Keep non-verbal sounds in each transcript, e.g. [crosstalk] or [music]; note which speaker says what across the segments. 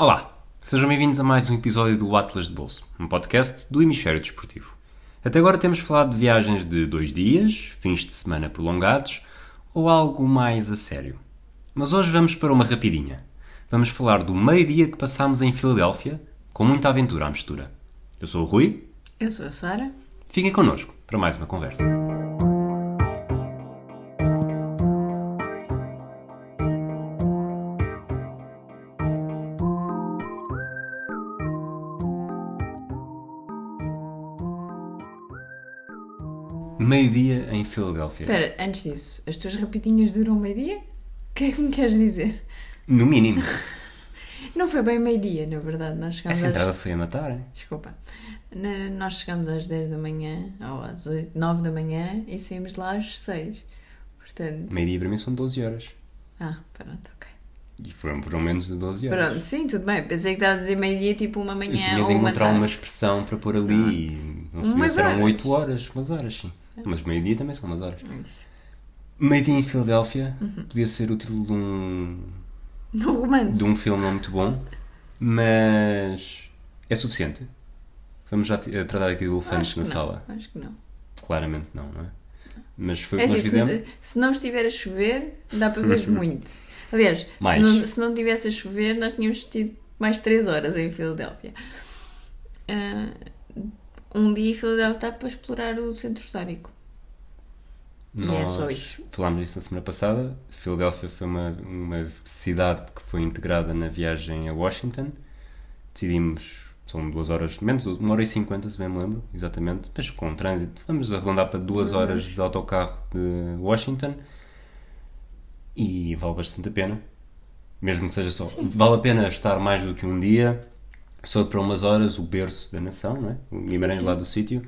Speaker 1: Olá, sejam bem-vindos a mais um episódio do Atlas de Bolso, um podcast do Hemisfério Desportivo. Até agora temos falado de viagens de dois dias, fins de semana prolongados ou algo mais a sério. Mas hoje vamos para uma rapidinha. Vamos falar do meio-dia que passámos em Filadélfia, com muita aventura à mistura. Eu sou o Rui.
Speaker 2: Eu sou a Sara.
Speaker 1: Fiquem connosco para mais uma conversa. Em Filadélfia.
Speaker 2: Espera, antes disso, as tuas rapidinhas duram meio-dia? O que é que me queres dizer?
Speaker 1: No mínimo. [laughs]
Speaker 2: Não foi bem meio-dia, na verdade. Nós chegámos
Speaker 1: Essa
Speaker 2: às...
Speaker 1: entrada foi a matar, hein?
Speaker 2: Desculpa. Na- Nós chegamos às 10 da manhã, ou às 8, 9 da manhã, e saímos lá às 6. Portanto...
Speaker 1: Meio-dia para mim são 12 horas.
Speaker 2: Ah, pronto, ok.
Speaker 1: E foram, foram menos de 12 horas.
Speaker 2: Pronto, sim, tudo bem. Pensei que estava a dizer meio-dia, tipo uma
Speaker 1: Eu
Speaker 2: manhã
Speaker 1: tinha de
Speaker 2: uma
Speaker 1: encontrar
Speaker 2: tarde.
Speaker 1: uma expressão para pôr ali e não sabia
Speaker 2: Umas
Speaker 1: se eram
Speaker 2: horas.
Speaker 1: 8 horas, umas horas sim. Mas meio-dia também são umas horas.
Speaker 2: Isso.
Speaker 1: Meio-dia em Filadélfia
Speaker 2: Uhum.
Speaker 1: podia ser o título de um,
Speaker 2: No romance.
Speaker 1: de um filme não muito bom, mas é suficiente. Vamos já a tratar aqui de elefantes na
Speaker 2: não,
Speaker 1: sala.
Speaker 2: Acho que não.
Speaker 1: Claramente não, não é? Mas foi o
Speaker 2: É
Speaker 1: que
Speaker 2: assim,
Speaker 1: nós fizemos.
Speaker 2: se, se não estiver a chover, dá para ver [laughs] muito. Aliás, se
Speaker 1: Mais.
Speaker 2: não, se não tivesse a chover, nós tínhamos tido mais 3 horas em Filadélfia. Ah, um dia em Filadélfia está para explorar o centro histórico. E é
Speaker 1: Nós
Speaker 2: só isso.
Speaker 1: falámos disso na semana passada. Filadélfia foi uma, uma cidade que foi integrada na viagem a Washington. Decidimos, são duas horas, menos uma hora e cinquenta, se bem me lembro, exatamente, mas com trânsito. Vamos arredondar para duas horas de autocarro de Washington e vale bastante a pena. Mesmo que seja só. Vale a pena estar mais do que um dia, só para umas horas, o berço da nação, não é? O Guimarães
Speaker 2: sim.
Speaker 1: lá do sítio.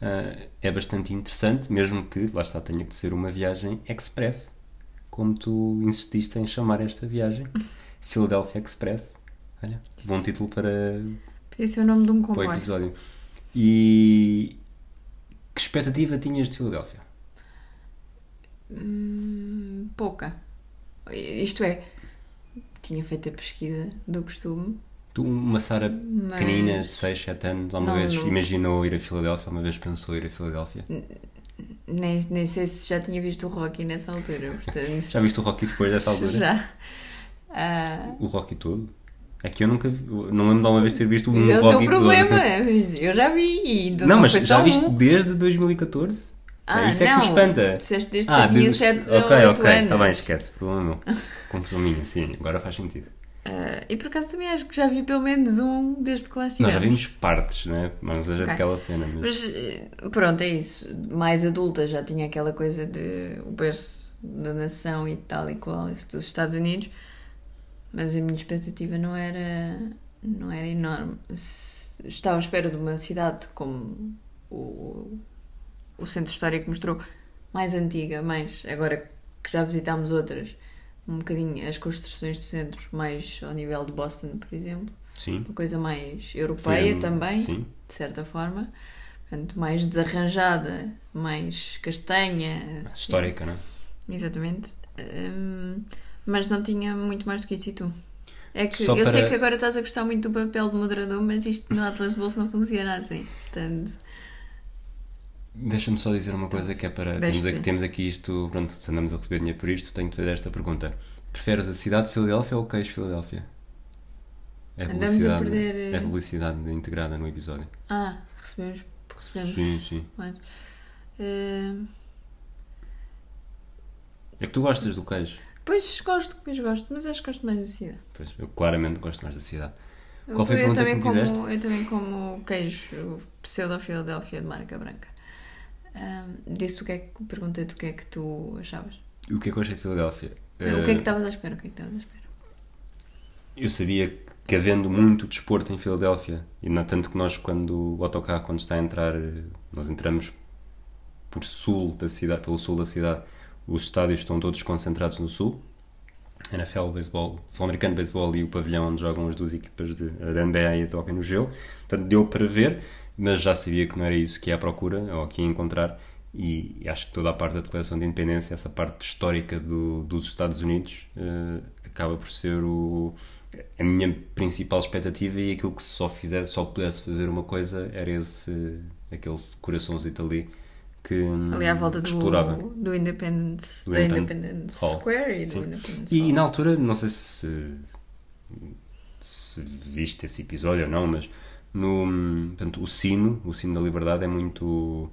Speaker 1: ah, é bastante interessante, mesmo que, lá está, tenha que ser uma viagem express, como tu insististe em chamar esta viagem, [laughs] Philadelphia Express. Olha, bom título para,
Speaker 2: Podia ser o nome de um
Speaker 1: para o
Speaker 2: comboio.
Speaker 1: episódio. E que expectativa tinhas de Filadélfia?
Speaker 2: Hum, pouca. Isto é, tinha feito a pesquisa do costume.
Speaker 1: Tu, uma Sara
Speaker 2: Mas-
Speaker 1: pequenina de 6, 7 anos, alguma
Speaker 2: Não,
Speaker 1: vez
Speaker 2: nunca.
Speaker 1: imaginou ir a Filadélfia? Alguma vez pensou ir a Filadélfia?
Speaker 2: Nem, nem sei se já tinha visto o Rocky nessa altura. Portanto,
Speaker 1: Já viste o Rocky depois dessa altura? [laughs]
Speaker 2: já. Ah,
Speaker 1: O Rocky todo? É que eu nunca vi, não lembro de alguma vez ter visto um
Speaker 2: Mas é o
Speaker 1: Rocky
Speaker 2: teu problema.
Speaker 1: todo.
Speaker 2: Eu já vi. Do-
Speaker 1: Não, mas já viste
Speaker 2: um.
Speaker 1: desde 2014?
Speaker 2: Ah,
Speaker 1: isso é que
Speaker 2: não.
Speaker 1: me espanta.
Speaker 2: Disseste desde que
Speaker 1: ah,
Speaker 2: eu tinha
Speaker 1: de-
Speaker 2: 7
Speaker 1: Ok,
Speaker 2: ou 8
Speaker 1: ok,
Speaker 2: anos.
Speaker 1: está bem, esquece, problema meu. Confusão minha, sim, agora faz sentido.
Speaker 2: Ah, e por acaso também acho que já vi pelo menos um desde que lá
Speaker 1: Nós
Speaker 2: estivemos.
Speaker 1: já vimos partes, né? Mas não seja
Speaker 2: Ok.
Speaker 1: aquela cena. Mas...
Speaker 2: Mas eh, pronto, é isso. Mais adulta já tinha aquela coisa de o berço da nação e tal e qual isso dos Estados Unidos. Mas a minha expectativa não era, não era enorme. Estava à espera de uma cidade como o, o centro histórico mostrou, mais antiga, mais agora que já visitámos outras, um bocadinho as construções do centro, mais ao nível de Boston, por exemplo.
Speaker 1: Sim.
Speaker 2: Uma coisa mais europeia
Speaker 1: um-
Speaker 2: também
Speaker 1: Sim.
Speaker 2: de certa forma. Portanto, mais desarranjada, mais castanha.
Speaker 1: Mais histórica, não é?
Speaker 2: Exatamente. Hum, mas não tinha muito mais do que isso e tu. É que
Speaker 1: Só
Speaker 2: eu sei
Speaker 1: para-
Speaker 2: que agora estás a gostar muito do papel de moderador, mas isto no Atlas de Bolso não funciona assim. Portanto,
Speaker 1: Deixa-me só dizer uma coisa que é para. Temos aqui, temos aqui isto, pronto, se andamos a receber dinheiro por isto, tenho de fazer esta pergunta. Preferes a cidade de Filadélfia ou o queijo de Filadélfia? É
Speaker 2: Andamos a
Speaker 1: publicidade,
Speaker 2: perder, eh,
Speaker 1: é publicidade integrada no episódio.
Speaker 2: ah, recebemos. recebemos
Speaker 1: Sim, sim.
Speaker 2: Mas, hum,
Speaker 1: É que tu gostas do queijo.
Speaker 2: pois gosto, pois gosto, mas acho que gosto mais da cidade.
Speaker 1: Pois, eu claramente gosto mais da cidade.
Speaker 2: Eu,
Speaker 1: Qual foi a
Speaker 2: eu
Speaker 1: pergunta
Speaker 2: também
Speaker 1: que me fizeste?
Speaker 2: como, eu também como queijo pseudo-Filadélfia de marca branca. Ahm, disse o que é que perguntei-te o que é que tu achavas.
Speaker 1: O que é que eu achei de Filadélfia?
Speaker 2: o que é que
Speaker 1: Eh,
Speaker 2: estavas à espera? O que é que estavas à espera?
Speaker 1: Eu sabia que havendo muito desporto em Filadélfia, e não tanto que nós, quando o autocarro, quando está a entrar, eh, nós entramos por sul da cidade, pelo sul da cidade, os estádios estão todos concentrados no sul. NFL, beisebol, futebol americano, beisebol e o pavilhão onde jogam as duas equipas de, da NBA e a toca no gelo. Portanto, deu para ver, mas já sabia que não era isso que ia à procura, ou que ia encontrar. E, e acho que toda a parte da declaração de independência, essa parte histórica do- dos Estados Unidos, eh, acaba por ser o, a minha principal expectativa e aquilo que se só fizer, só pudesse fazer uma coisa era esse aquele coraçãozinho ali que
Speaker 2: Ali à volta
Speaker 1: que
Speaker 2: do,
Speaker 1: explorava.
Speaker 2: do Independence,
Speaker 1: Do Independence Hall.
Speaker 2: Square e
Speaker 1: Sim.
Speaker 2: do Independence
Speaker 1: E,
Speaker 2: Hall.
Speaker 1: na altura, não sei se, se viste esse episódio ou não, mas no, portanto, o sino, o sino da liberdade é muito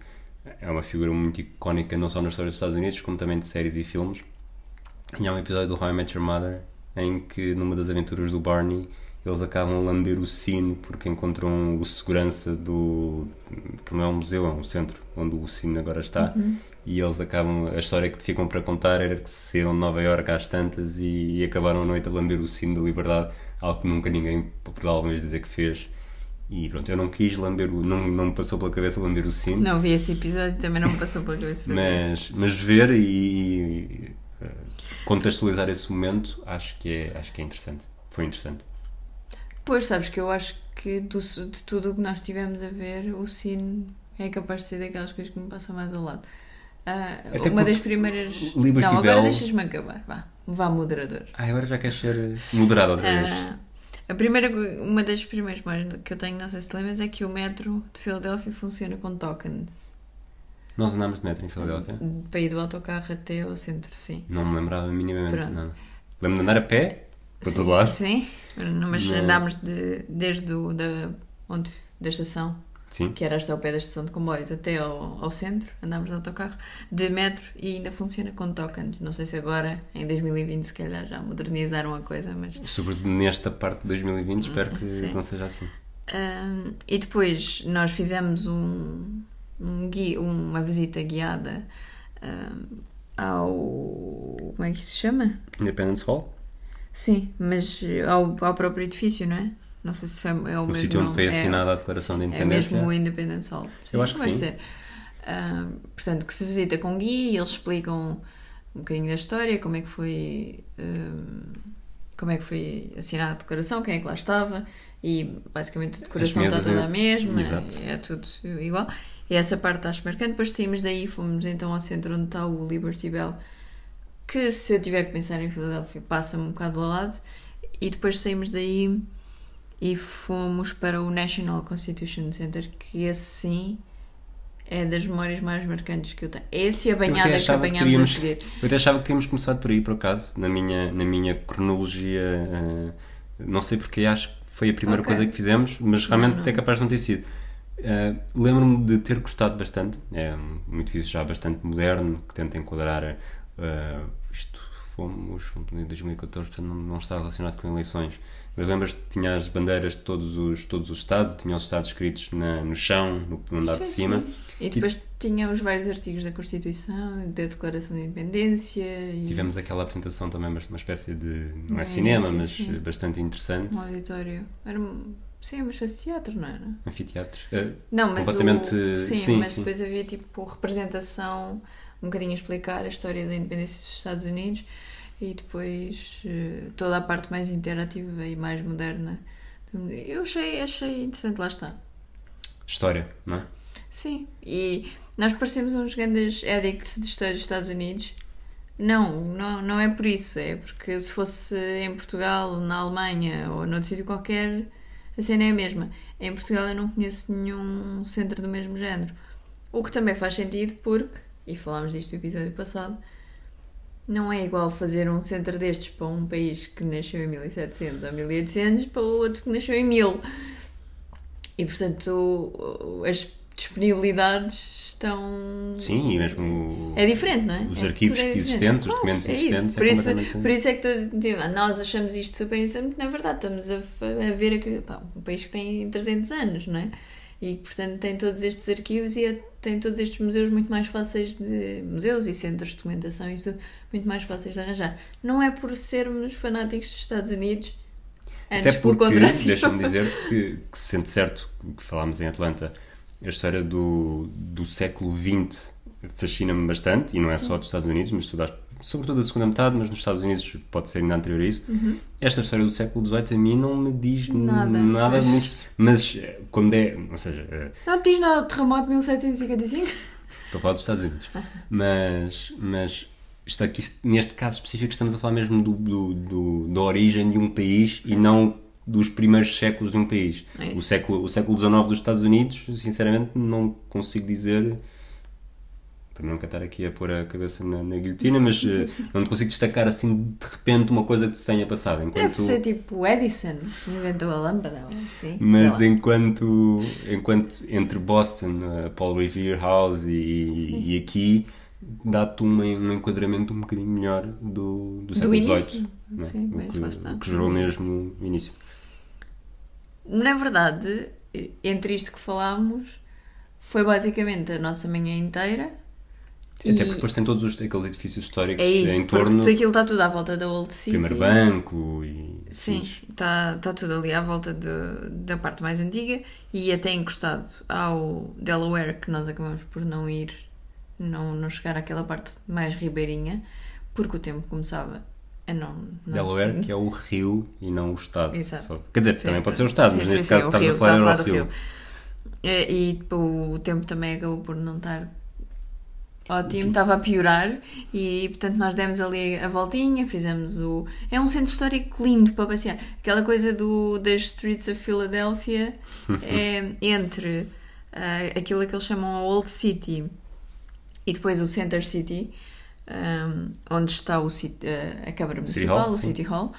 Speaker 1: é uma figura muito icónica não só na história dos Estados Unidos como também de séries e filmes. E há um episódio do How I Met Your Mother em que numa das aventuras do Barney eles acabam a lamber o sino porque encontram o segurança do que não é um museu, é um centro onde o sino agora está. E eles acabam, a história que ficam para contar era que saíram de Nova Iorque às tantas e, e acabaram a noite a lamber o sino da liberdade, algo que nunca ninguém poderá alguma vez dizer que fez e pronto, eu não quis lamber o, não, não me passou pela cabeça lamber o sino
Speaker 2: Não vi esse episódio, também não me passou pela cabeça
Speaker 1: mas, mas ver e, e, eh, contextualizar esse momento acho que é, acho que é interessante foi interessante
Speaker 2: Pois, sabes que eu acho que do- de tudo o que nós tivemos a ver, o sino é capaz de ser daquelas coisas que me passam mais ao lado. Ah,
Speaker 1: Até
Speaker 2: uma das primeiras.
Speaker 1: Liberty
Speaker 2: não, agora
Speaker 1: Bell-
Speaker 2: deixas-me acabar. Vá, vá moderador.
Speaker 1: ah, agora já queres ser moderado outra vez
Speaker 2: Ah, a primeira, uma das primeiras memórias que eu tenho, não sei se te lembras, é que o metro de Filadélfia funciona com tokens.
Speaker 1: nós andámos de metro em Filadélfia
Speaker 2: Para ir do autocarro até ao centro, sim.
Speaker 1: não me lembrava minimamente
Speaker 2: Pronto.
Speaker 1: nada lembro-me de andar a pé para
Speaker 2: Sim,
Speaker 1: todo lado
Speaker 2: Sim, mas
Speaker 1: Não.
Speaker 2: andámos de, desde o, da, onde, da estação
Speaker 1: sim,
Speaker 2: que era hasta ao pé da estação de comboios, até ao, ao centro, andámos de autocarro, de metro e ainda funciona com tokens. Não sei se agora, em 2020, se calhar já modernizaram a coisa, mas.
Speaker 1: sobretudo nesta parte de 2020 espero que
Speaker 2: Sim.
Speaker 1: não seja assim
Speaker 2: Ahm, e depois nós fizemos um, um gui- uma visita guiada ahm, ao. Como é que se chama?
Speaker 1: Independence Hall
Speaker 2: Sim, mas ao, ao próprio edifício, não é? Não sei se é, é o
Speaker 1: o
Speaker 2: mesmo.
Speaker 1: sítio onde foi
Speaker 2: É-
Speaker 1: assinada a Declaração de
Speaker 2: É
Speaker 1: Independência
Speaker 2: mesmo o Independence Hall.
Speaker 1: Eu acho que
Speaker 2: vai
Speaker 1: sim.
Speaker 2: ser. Ah, portanto, que se visita com guia e eles explicam um bocadinho da história, como é que foi. ah, como é que foi assinada a declaração, quem é que lá estava e basicamente a decoração está toda
Speaker 1: é-
Speaker 2: a mesma,
Speaker 1: Exato.
Speaker 2: é tudo igual. E essa parte acho marcante. Depois saímos daí, fomos então ao centro onde está o Liberty Bell, que se eu tiver que pensar em Filadélfia passa-me um bocado ao lado. E depois saímos daí e fomos para o National Constitution Center, que esse sim é das memórias mais marcantes que eu tenho. Esse e a banhada que apanhámos
Speaker 1: teríamos-
Speaker 2: a seguir.
Speaker 1: Eu até achava que tínhamos começado por aí, por acaso, na minha, na minha cronologia. eh, não sei porque acho que foi a primeira
Speaker 2: Ok.
Speaker 1: coisa que fizemos, mas realmente
Speaker 2: Não, não.
Speaker 1: é capaz de não ter sido. Eh, Lembro-me de ter gostado bastante. É um edifício já bastante moderno, que tenta enquadrar. eh, isto fomos, fomos em 2014, portanto não, não está relacionado com eleições. Mas lembras que tinha as bandeiras de todos os, todos os estados, tinha os estados escritos na- no chão, no, no andar de
Speaker 2: Sim,
Speaker 1: cima.
Speaker 2: sim. E depois tinha os vários artigos da Constituição, da Declaração de Independência e
Speaker 1: Tivemos aquela apresentação também, mas uma espécie de. não
Speaker 2: No
Speaker 1: é cinema, mas
Speaker 2: sim.
Speaker 1: bastante interessante.
Speaker 2: um auditório. Era sim, uma espécie de teatro, não era?
Speaker 1: Anfiteatro. Eh,
Speaker 2: Não, mas
Speaker 1: Completamente-
Speaker 2: o, sim,
Speaker 1: sim,
Speaker 2: mas
Speaker 1: sim.
Speaker 2: depois havia tipo representação, um bocadinho a explicar a história da independência dos Estados Unidos e depois eh, toda a parte mais interativa e mais moderna. Eu achei, achei interessante, lá está.
Speaker 1: história, não é?
Speaker 2: Sim, e nós parecemos uns grandes addicts de história dos Estados Unidos. Não, não, não é por isso, é porque se fosse em Portugal, na Alemanha ou noutro sítio qualquer, a cena é a mesma. Em Portugal eu não conheço nenhum centro do mesmo género. O que também faz sentido porque, e falámos disto no episódio passado, não é igual fazer um centro destes para um país que nasceu em 1700 ou 1800 para o outro que nasceu em 1000. E portanto as disponibilidades estão.
Speaker 1: Sim, e mesmo.
Speaker 2: É diferente, não é?
Speaker 1: Os
Speaker 2: É,
Speaker 1: arquivos
Speaker 2: é diferente.
Speaker 1: existentes, os
Speaker 2: Claro,
Speaker 1: documentos
Speaker 2: é isso.
Speaker 1: existentes, é
Speaker 2: Por, isso, por isso é que tu, tipo, nós achamos isto super interessante, na verdade estamos a, a ver aqui, pá, um país que tem 300 anos, não é? E portanto tem todos estes arquivos e é- tem todos estes museus muito mais fáceis de. museus e centros de documentação e tudo muito mais fáceis de arranjar. Não é por sermos fanáticos dos Estados Unidos, antes
Speaker 1: Até
Speaker 2: pelo
Speaker 1: porque,
Speaker 2: contrário.
Speaker 1: deixa-me [laughs] dizer-te que, que se sente certo, que falámos em Atlanta, a história do, do século XX fascina-me bastante, e não é só dos Estados Unidos, mas toda, a- sobretudo a segunda metade, mas nos Estados Unidos pode ser ainda anterior a isso. Esta história do século XVIII a mim não me diz
Speaker 2: Uhum. Nada,
Speaker 1: nada
Speaker 2: mas-
Speaker 1: muito. Mas eh, quando é. Ou seja, eh,
Speaker 2: Não te diz nada do terremoto de 1755?
Speaker 1: Estou a falar dos Estados Unidos. Mas, mas isto aqui, neste caso específico, estamos a falar mesmo do, do, do- da origem de um país e não dos primeiros séculos de um país.
Speaker 2: É
Speaker 1: o, século, o século XIX dos Estados Unidos, sinceramente, não consigo dizer. Não quero estar aqui a pôr a cabeça na, na guilhotina, mas eh, [laughs] não consigo destacar assim de repente uma coisa que se tenha passado.
Speaker 2: Deve
Speaker 1: Enquanto,
Speaker 2: ser tipo Edison, inventou a lâmpada. assim,
Speaker 1: mas enquanto, enquanto entre Boston, a Paul Revere House e, e aqui, dá-te um, um enquadramento um bocadinho melhor do, do século
Speaker 2: início.
Speaker 1: XVIII. não é?
Speaker 2: Sim,
Speaker 1: o,
Speaker 2: mas
Speaker 1: que,
Speaker 2: lá está.
Speaker 1: o que gerou mesmo o início.
Speaker 2: Na verdade, entre isto que falámos, foi basicamente a nossa manhã inteira.
Speaker 1: Até
Speaker 2: E-
Speaker 1: porque depois tem todos os, aqueles edifícios históricos
Speaker 2: É isso,
Speaker 1: em
Speaker 2: porque
Speaker 1: torno
Speaker 2: tudo aquilo está tudo à volta da Old City.
Speaker 1: Primeiro Banco e.
Speaker 2: Sim, está tá tudo ali à volta de- da parte mais antiga e até encostado ao Delaware, que nós acabamos por não ir, não, não chegar àquela parte mais ribeirinha, porque o tempo começava a não. não
Speaker 1: Delaware,
Speaker 2: se-
Speaker 1: que é o rio e não o Estado.
Speaker 2: Exato.
Speaker 1: Só- Quer dizer,
Speaker 2: Sim,
Speaker 1: também pode ser o Estado,
Speaker 2: sim,
Speaker 1: mas
Speaker 2: sim,
Speaker 1: neste caso
Speaker 2: rio,
Speaker 1: a falar
Speaker 2: falar do
Speaker 1: rio.
Speaker 2: E, e tipo, o tempo também acabou por não estar ótimo, estava a piorar e portanto nós demos ali a voltinha, fizemos o. É um centro histórico lindo para passear. Aquela coisa do, das streets of Philadelphia [laughs] é entre ah, aquilo que eles chamam a Old City e depois o Center City, ahm, onde está o, ah, a Câmara Municipal,
Speaker 1: Hall,
Speaker 2: o. City Hall.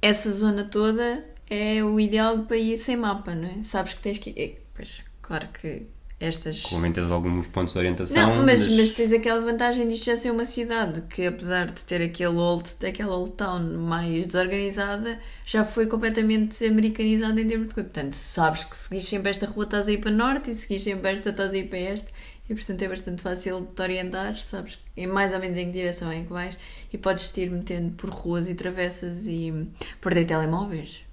Speaker 2: Essa zona toda é o ideal para ir sem mapa, não é? Sabes que tens que ir. eh, Pois, claro que estas.
Speaker 1: Obviamente tens alguns pontos de orientação.
Speaker 2: Não, mas, mas tens aquela vantagem disto já ser uma cidade que, apesar de ter aquele old, aquela old town mais desorganizada, já foi completamente americanizada em termos de coisa. Portanto, sabes que se seguires sempre esta rua estás a ir para norte e se seguires sempre esta estás a ir para este. E portanto é bastante fácil de te orientar, sabes em mais ou menos em que direção é que vais e podes te ir metendo por ruas e travessas e perder telemóveis,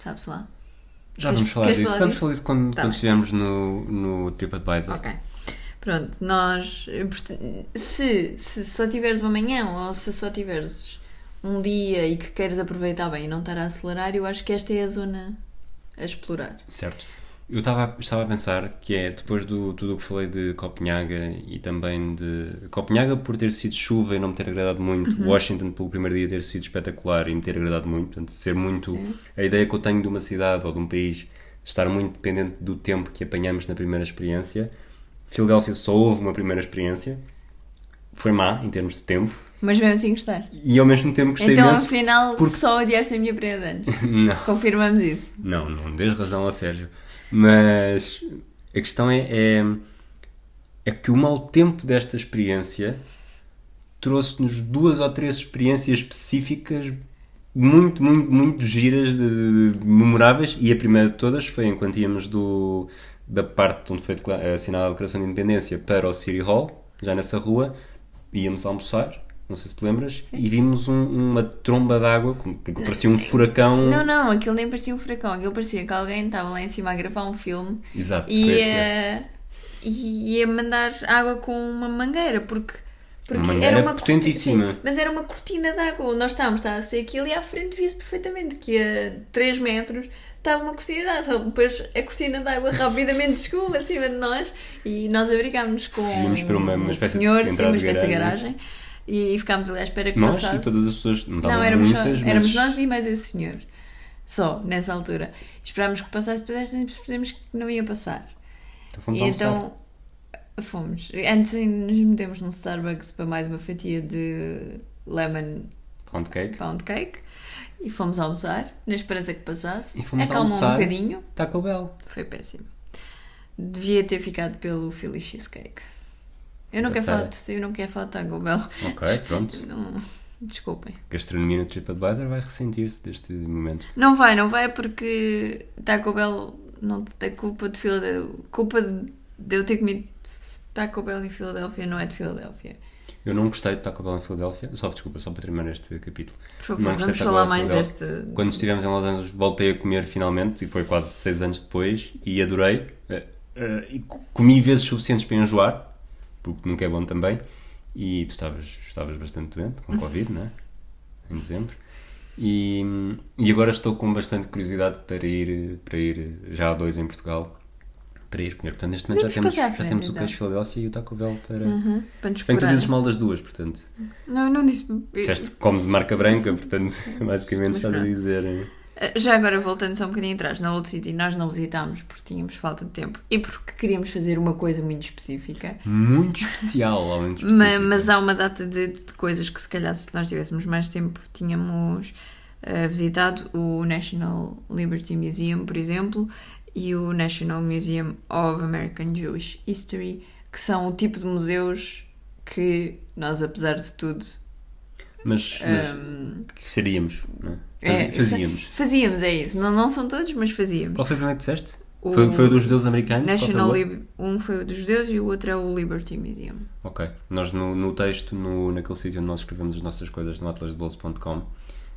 Speaker 2: sabes lá?
Speaker 1: Já
Speaker 2: Queres-
Speaker 1: vamos falar
Speaker 2: queres
Speaker 1: disso.
Speaker 2: falar
Speaker 1: vamos falar disso quando,
Speaker 2: Tá
Speaker 1: quando estivermos no, no TripAdvisor.
Speaker 2: Ok. Pronto, nós. Se, se só tiveres uma manhã ou se só tiveres um dia e que queiras aproveitar bem e não estar a acelerar, eu acho que esta é a zona a explorar.
Speaker 1: Certo. Eu estava, estava a pensar que é, depois do tudo o que falei de Copenhaga e também de... Copenhaga por ter sido chuva e não me ter agradado muito,
Speaker 2: Uhum.
Speaker 1: Washington pelo primeiro dia ter sido espetacular e me ter agradado muito, portanto, ser muito... A ideia que eu tenho de uma cidade ou de um país estar muito dependente do tempo que apanhamos na primeira experiência. Filadélfia só houve uma primeira experiência, foi má em termos de tempo,
Speaker 2: Mas mesmo assim gostaste.
Speaker 1: e ao mesmo tempo gostei
Speaker 2: então,
Speaker 1: imenso...
Speaker 2: afinal,
Speaker 1: porque-
Speaker 2: só odiaste a minha prenda. [laughs]
Speaker 1: Não.
Speaker 2: Confirmamos isso.
Speaker 1: Não, não dês razão ao Sérgio. Mas a questão é, é, é que o mau tempo desta experiência trouxe-nos duas ou três experiências específicas muito, muito, muito giras, de, de- memoráveis. E a primeira de todas foi enquanto íamos do, da parte onde foi assinada a Declaração de Independência para o City Hall, já nessa rua, íamos almoçar. Não sei se te lembras, e vimos um- uma tromba d'água que parecia um furacão.
Speaker 2: Não, não, aquilo nem parecia um furacão. Aquilo parecia que alguém estava lá em cima a gravar um filme
Speaker 1: Exato,
Speaker 2: e ia, e ia mandar água com uma mangueira, porque, porque
Speaker 1: Uma
Speaker 2: era uma
Speaker 1: potentíssima.
Speaker 2: sim, mas era uma cortina de água. Onde nós estávamos, estava a ser aquilo e à frente via-se perfeitamente que a 3 metros estava uma cortina de água. Só que depois a cortina de água [laughs] rapidamente chegou acima de nós e nós abrigámos com
Speaker 1: para uma- uma
Speaker 2: um
Speaker 1: de
Speaker 2: senhor, sim, uma
Speaker 1: de
Speaker 2: espécie de
Speaker 1: garagem.
Speaker 2: garagem. E ficámos ali à espera que
Speaker 1: Nós
Speaker 2: passasse.
Speaker 1: e todas as pessoas, não
Speaker 2: Não, éramos, só-
Speaker 1: muitas, mas
Speaker 2: éramos nós e mais esse senhor. Só, nessa altura. Esperámos que passasse, depois percebemos que não ia passar.
Speaker 1: então fomos
Speaker 2: e então fomos. Antes nos metemos num Starbucks para mais uma fatia de lemon
Speaker 1: Pound cake.
Speaker 2: pound cake e fomos almoçar, na esperança que passasse.
Speaker 1: E fomos
Speaker 2: Acalmou
Speaker 1: almoçar.
Speaker 2: um bocadinho,
Speaker 1: Taco Bell.
Speaker 2: foi péssimo. Devia ter ficado pelo Philly Cheesecake. Eu não,
Speaker 1: Da
Speaker 2: quero falar de, eu não quero falar de Taco Bell.
Speaker 1: Ok, [laughs] pronto.
Speaker 2: Não, desculpem.
Speaker 1: Gastronomia no TripAdvisor vai ressentir-se deste momento.
Speaker 2: Não vai, não vai porque Taco Bell não tem culpa de Filadélfia. Culpa de eu ter comido Taco Bell em Filadélfia não é de Filadélfia.
Speaker 1: Eu não gostei de Taco Bell em Filadélfia. Só, desculpa, só para terminar este capítulo.
Speaker 2: Por favor,
Speaker 1: Não
Speaker 2: vamos falar mais deste.
Speaker 1: Quando estivemos em Los Angeles, voltei a comer finalmente, e foi quase seis anos depois, e adorei. Eh, eh, e co- comi vezes suficientes para enjoar, porque nunca é bom também. E tu estavas, estavas bastante doente, com Covid, não é? Em dezembro. E, e agora estou com bastante curiosidade para ir, para ir já a dois em Portugal, para ir comer. Portanto, neste momento já temos,
Speaker 2: à
Speaker 1: já
Speaker 2: frente,
Speaker 1: temos o
Speaker 2: então.
Speaker 1: queijo Filadélfia e o Taco Bell para.
Speaker 2: Uhum, para nos
Speaker 1: Bem que tu dizes mal das duas, portanto.
Speaker 2: Não, eu não disse.
Speaker 1: Disseste que comes de marca branca, portanto, [laughs] basicamente
Speaker 2: Mas
Speaker 1: estás a
Speaker 2: pronto.
Speaker 1: dizer. Eh,
Speaker 2: Já agora, voltando só um bocadinho atrás, na Old City nós não visitámos porque tínhamos falta de tempo e porque queríamos fazer uma coisa muito específica.
Speaker 1: Muito especial, além de
Speaker 2: Ma-
Speaker 1: específico.
Speaker 2: Mas, há uma data de, de coisas que, se calhar, se nós tivéssemos mais tempo, tínhamos uh, visitado o National Liberty Museum, por exemplo, e o National Museum of American Jewish History, que são o tipo de museus que nós, apesar de tudo,
Speaker 1: Mas, mas
Speaker 2: um,
Speaker 1: que seríamos, não é?
Speaker 2: É,
Speaker 1: Fazi- Fazíamos.
Speaker 2: fazíamos, é isso. Não, não são todos, mas fazíamos.
Speaker 1: Qual foi o primeiro que disseste?
Speaker 2: O
Speaker 1: Foi, foi o dos judeus americanos? Foi
Speaker 2: National? Lib- um foi o dos judeus e o outro é o Liberty Museum.
Speaker 1: Ok. Nós no, no texto, no, naquele sítio onde nós escrevemos as nossas coisas no atlasdebolso.com,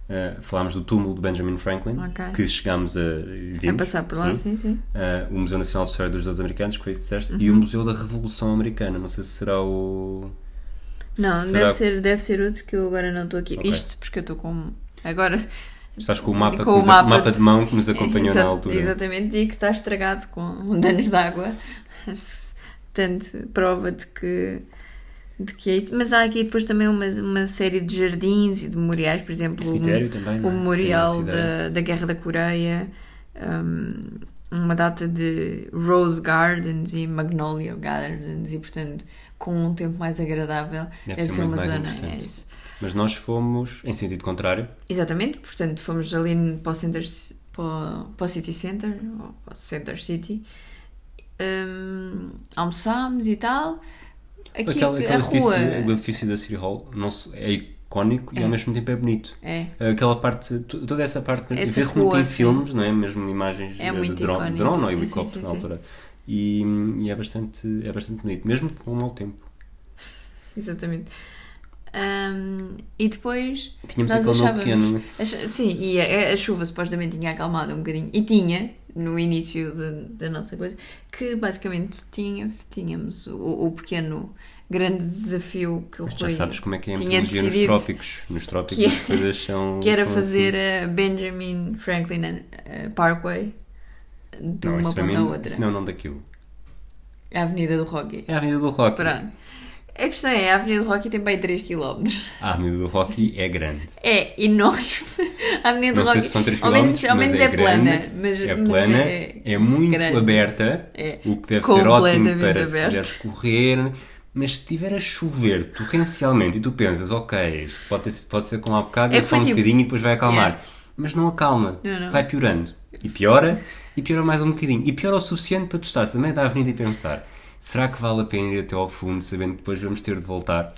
Speaker 1: eh, falámos do túmulo de Benjamin Franklin,
Speaker 2: Ok.
Speaker 1: que chegámos a.
Speaker 2: A
Speaker 1: Vimos,
Speaker 2: passar por lá, sim, sim.
Speaker 1: Eh, o Museu Nacional de História dos Judeus Americanos, que foi isso que disseste, e o Museu da Revolução Americana. Não sei se será o.
Speaker 2: Não,
Speaker 1: será-
Speaker 2: deve ser, deve ser outro que eu agora não estou aqui.
Speaker 1: Ok.
Speaker 2: Isto porque eu estou com. Agora.
Speaker 1: Estás com o mapa,
Speaker 2: Com o mapa
Speaker 1: mapa
Speaker 2: de-
Speaker 1: de mão que nos acompanhou
Speaker 2: Exa-
Speaker 1: na altura.
Speaker 2: Exatamente, e que está estragado com [laughs] danos de água. Portanto, prova de que, de que é isso. Mas há aqui depois também uma, uma série de jardins e de memoriais, por exemplo,
Speaker 1: Cemitério
Speaker 2: o,
Speaker 1: também,
Speaker 2: o
Speaker 1: é?
Speaker 2: memorial da, da Guerra da Coreia, um, uma data de Rose Gardens e Magnolia Gardens, e portanto, com um tempo mais agradável,
Speaker 1: Deve
Speaker 2: deve,
Speaker 1: ser
Speaker 2: ser uma zona. É isso.
Speaker 1: Mas nós fomos em sentido contrário.
Speaker 2: Exatamente, portanto fomos ali para o, Center, para, para o City Center, ou para o Center City, hum, almoçámos e tal. Aqui
Speaker 1: Aquele,
Speaker 2: a
Speaker 1: aquele
Speaker 2: rua
Speaker 1: edifício, o edifício da City Hall não é icónico e
Speaker 2: É.
Speaker 1: ao mesmo tempo é bonito.
Speaker 2: é,
Speaker 1: Aquela parte, to- toda essa parte, vê-se muito em filmes, não é? Mesmo imagens
Speaker 2: É
Speaker 1: de drone,
Speaker 2: icónico.
Speaker 1: drone ou
Speaker 2: sim,
Speaker 1: helicóptero
Speaker 2: sim,
Speaker 1: na
Speaker 2: sim.
Speaker 1: altura. E, e é, bastante, é bastante bonito, mesmo com o mau tempo.
Speaker 2: exatamente. Hum, e depois
Speaker 1: Tínhamos
Speaker 2: nós achávamos-
Speaker 1: pequeno.
Speaker 2: ach- sim, e a, a chuva supostamente tinha acalmado um bocadinho, e tinha no início da, nossa coisa, que basicamente tinha, tínhamos o, o pequeno grande desafio que o
Speaker 1: Mas já
Speaker 2: Rui
Speaker 1: sabes como é que é a nos trópicos. Nos trópicos
Speaker 2: que-
Speaker 1: as coisas são. [laughs]
Speaker 2: que era
Speaker 1: são
Speaker 2: fazer
Speaker 1: assim.
Speaker 2: a Benjamin Franklin eh, Parkway de
Speaker 1: Não,
Speaker 2: uma ponta
Speaker 1: mim,
Speaker 2: à outra.
Speaker 1: isso não é daquilo.
Speaker 2: A Avenida do Rocky.
Speaker 1: É a Avenida do Rock.
Speaker 2: Pronto. A questão é, a Avenida do Rocky tem bem 3 km.
Speaker 1: A Avenida do Rock é grande.
Speaker 2: É enorme. [laughs] A Avenida
Speaker 1: Não
Speaker 2: do
Speaker 1: sei
Speaker 2: Rocky
Speaker 1: se são 3
Speaker 2: ao
Speaker 1: km,
Speaker 2: menos, ao
Speaker 1: mas
Speaker 2: menos
Speaker 1: é,
Speaker 2: é, plana.
Speaker 1: grande,
Speaker 2: Mas,
Speaker 1: é
Speaker 2: mas
Speaker 1: plana,
Speaker 2: é,
Speaker 1: é, muito
Speaker 2: grande.
Speaker 1: aberta,
Speaker 2: É.
Speaker 1: o que deve ser ótimo para se quiseres correr. Mas se estiver a chover torrencialmente e tu pensas, ok, pode, ter- pode ser como há bocado,
Speaker 2: É
Speaker 1: é só um
Speaker 2: tipo-
Speaker 1: bocadinho e depois vai acalmar.
Speaker 2: Yeah.
Speaker 1: Mas não acalma,
Speaker 2: Não, não.
Speaker 1: vai piorando. E piora, e piora mais um bocadinho. E piora o suficiente para tu estares a meio da avenida e pensar, será que vale a pena ir até ao fundo, sabendo que depois vamos ter de voltar?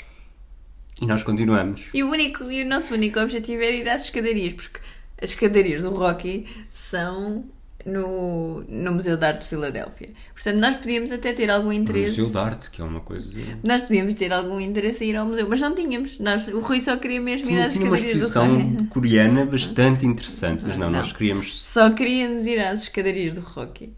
Speaker 1: E nós continuamos.
Speaker 2: E o, único, e o nosso único objetivo era ir às escadarias, porque as escadarias do Rocky são no, no Museu de Arte de Filadélfia. Portanto, nós podíamos até ter algum interesse.
Speaker 1: Museu de Arte, que é uma coisa...
Speaker 2: Nós podíamos ter algum interesse em ir ao museu, mas não tínhamos. Nós, o Rui só queria mesmo ir
Speaker 1: Tinha,
Speaker 2: às
Speaker 1: tinha uma
Speaker 2: escadarias do
Speaker 1: exposição
Speaker 2: Rocky. [laughs]
Speaker 1: coreana bastante interessante, mas não,
Speaker 2: Não.
Speaker 1: nós queríamos.
Speaker 2: Só queríamos ir às escadarias do Rocky.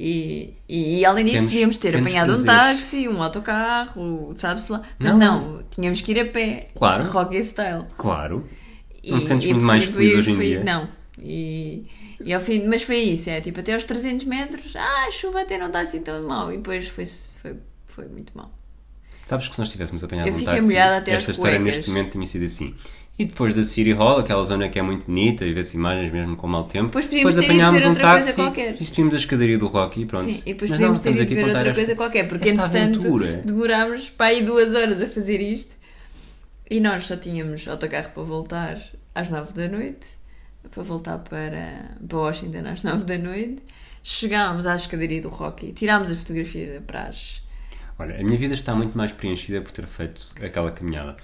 Speaker 2: E, e, e além disso,
Speaker 1: Pequenos-
Speaker 2: podíamos ter apanhado um táxi, um autocarro, sabe-se lá. Mas
Speaker 1: Não,
Speaker 2: não, tínhamos que ir a pé.
Speaker 1: Claro.
Speaker 2: Rocky style.
Speaker 1: Claro.
Speaker 2: E,
Speaker 1: Não te sentes
Speaker 2: e
Speaker 1: muito mais feliz hoje em
Speaker 2: foi-
Speaker 1: dia?
Speaker 2: Não. E, e ao fim, mas foi isso, é tipo até aos 300 metros, ah, a chuva até não está assim tão mal. E depois foi, foi, foi muito mal.
Speaker 1: Sabes que se nós tivéssemos apanhado
Speaker 2: Eu
Speaker 1: um táxi, esta história
Speaker 2: cuecas.
Speaker 1: neste momento tinha sido assim. E depois da City Hall, aquela zona que é muito bonita e vê-se imagens mesmo com mau tempo,
Speaker 2: Depois ter ido
Speaker 1: apanhámos um táxi e subimos a escadaria do Rocky e pronto.
Speaker 2: Sim, e depois
Speaker 1: Mas não,
Speaker 2: podíamos ter
Speaker 1: estamos
Speaker 2: ido ver outra coisa qualquer, porque entretanto
Speaker 1: aventura.
Speaker 2: demorámos para aí duas horas a fazer isto e nós só tínhamos autocarro para voltar às nove da noite, para voltar para, para Washington às nove da noite. Chegámos à escadaria do Rocky, tirámos a fotografia da praxe.
Speaker 1: Olha, a minha vida está muito mais preenchida por ter feito aquela caminhada.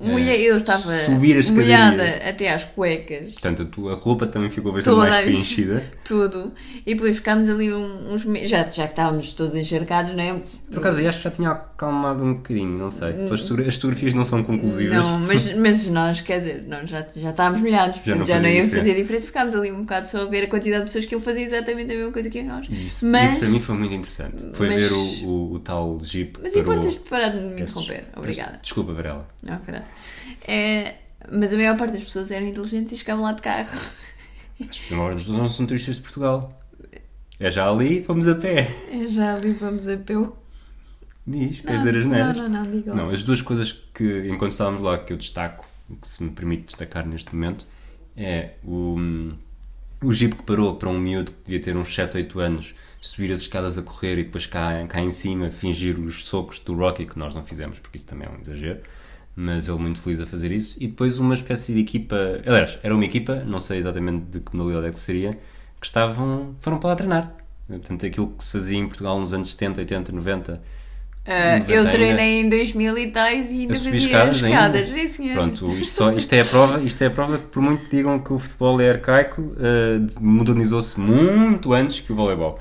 Speaker 2: Mulher,
Speaker 1: Eh,
Speaker 2: eu estava
Speaker 1: subir a escadaria.
Speaker 2: molhada até às cuecas.
Speaker 1: Portanto, a tua roupa também ficou bastante
Speaker 2: Toda
Speaker 1: mais preenchida.
Speaker 2: tudo. E depois ficámos ali uns meses, já, já que estávamos todos encharcados, não é?
Speaker 1: Por acaso, eu acho que já tinha acalmado um bocadinho, não sei. As as fotografias não são conclusivas.
Speaker 2: Não, mas, [laughs] mas nós, quer dizer, nós já, já estávamos molhados,
Speaker 1: Já não
Speaker 2: já não, ia fazer diferença. Ficámos ali um bocado só a ver a quantidade de pessoas que ele fazia exatamente a mesma coisa que nós.
Speaker 1: Isso,
Speaker 2: mas,
Speaker 1: isso para mim foi muito interessante. Foi
Speaker 2: mas-
Speaker 1: ver o, o, o tal Jeep.
Speaker 2: mas importas-te parar de me interromper? Obrigada.
Speaker 1: Desculpa, Varela.
Speaker 2: Não, caralho. É, mas a maior parte das pessoas eram inteligentes e chegavam lá de carro.
Speaker 1: As primeiras das pessoas não são turistas de Portugal. É já ali, fomos a pé.
Speaker 2: É já ali, vamos a pé.
Speaker 1: Diz, queres
Speaker 2: Não,
Speaker 1: dizer as
Speaker 2: não,
Speaker 1: neiras?
Speaker 2: não, não, diga lá.
Speaker 1: Não, as duas coisas que, enquanto estávamos lá, que eu destaco, que se me permite destacar neste momento, é o, o jeep que parou para um miúdo que devia ter uns 7, 8 anos, subir as escadas a correr e depois cá, cá em cima fingir os socos do Rocky, que nós não fizemos, porque isso também é um exagero. Mas ele muito feliz a fazer isso. E depois uma espécie de equipa, aliás, era uma equipa, não sei exatamente de que modalidade é que seria, que estavam, foram para lá treinar. Portanto, aquilo que se fazia em Portugal nos anos 70, 80, 90,
Speaker 2: Ah,
Speaker 1: 90
Speaker 2: eu
Speaker 1: ainda-
Speaker 2: treinei em 2000 e e ainda fazia
Speaker 1: escadas
Speaker 2: escadas.
Speaker 1: ainda?
Speaker 2: Sim.
Speaker 1: Pronto, [laughs] isto, só- isto é a prova, isto é a prova que por muito que digam que o futebol é arcaico, eh, modernizou-se muito antes que o voleibol.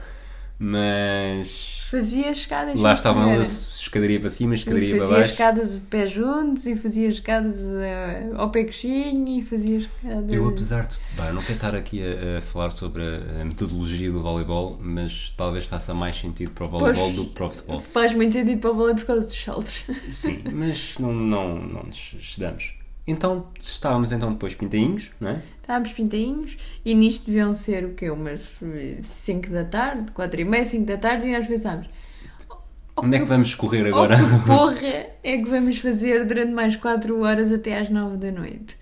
Speaker 1: Mas
Speaker 2: Fazia escadas.
Speaker 1: lá estavam eles, escadaria para cima,
Speaker 2: E
Speaker 1: escadaria para
Speaker 2: fazia
Speaker 1: baixo.
Speaker 2: escadas de pé juntos e fazia escadas eh, ao pé coxinho e fazia escadas.
Speaker 1: Eu, apesar de. Pá, eu não quero estar aqui a, a falar sobre a, metodologia do voleibol, mas talvez faça mais sentido para o voleibol
Speaker 2: Pois.
Speaker 1: do que para o futebol.
Speaker 2: Faz muito sentido para o vôlei por causa dos saltos.
Speaker 1: Sim, mas não, não, não nos cedamos. Então, estávamos então depois pintainhos, não é?
Speaker 2: Estávamos pintainhos e nisto deviam ser o quê? Umas 5 da tarde, 4 e meia, 5 da tarde e nós pensámos. "Oh,
Speaker 1: Onde é que vamos correr
Speaker 2: Oh,
Speaker 1: agora?
Speaker 2: que porra é que vamos fazer durante mais 4 horas até às 9 da noite?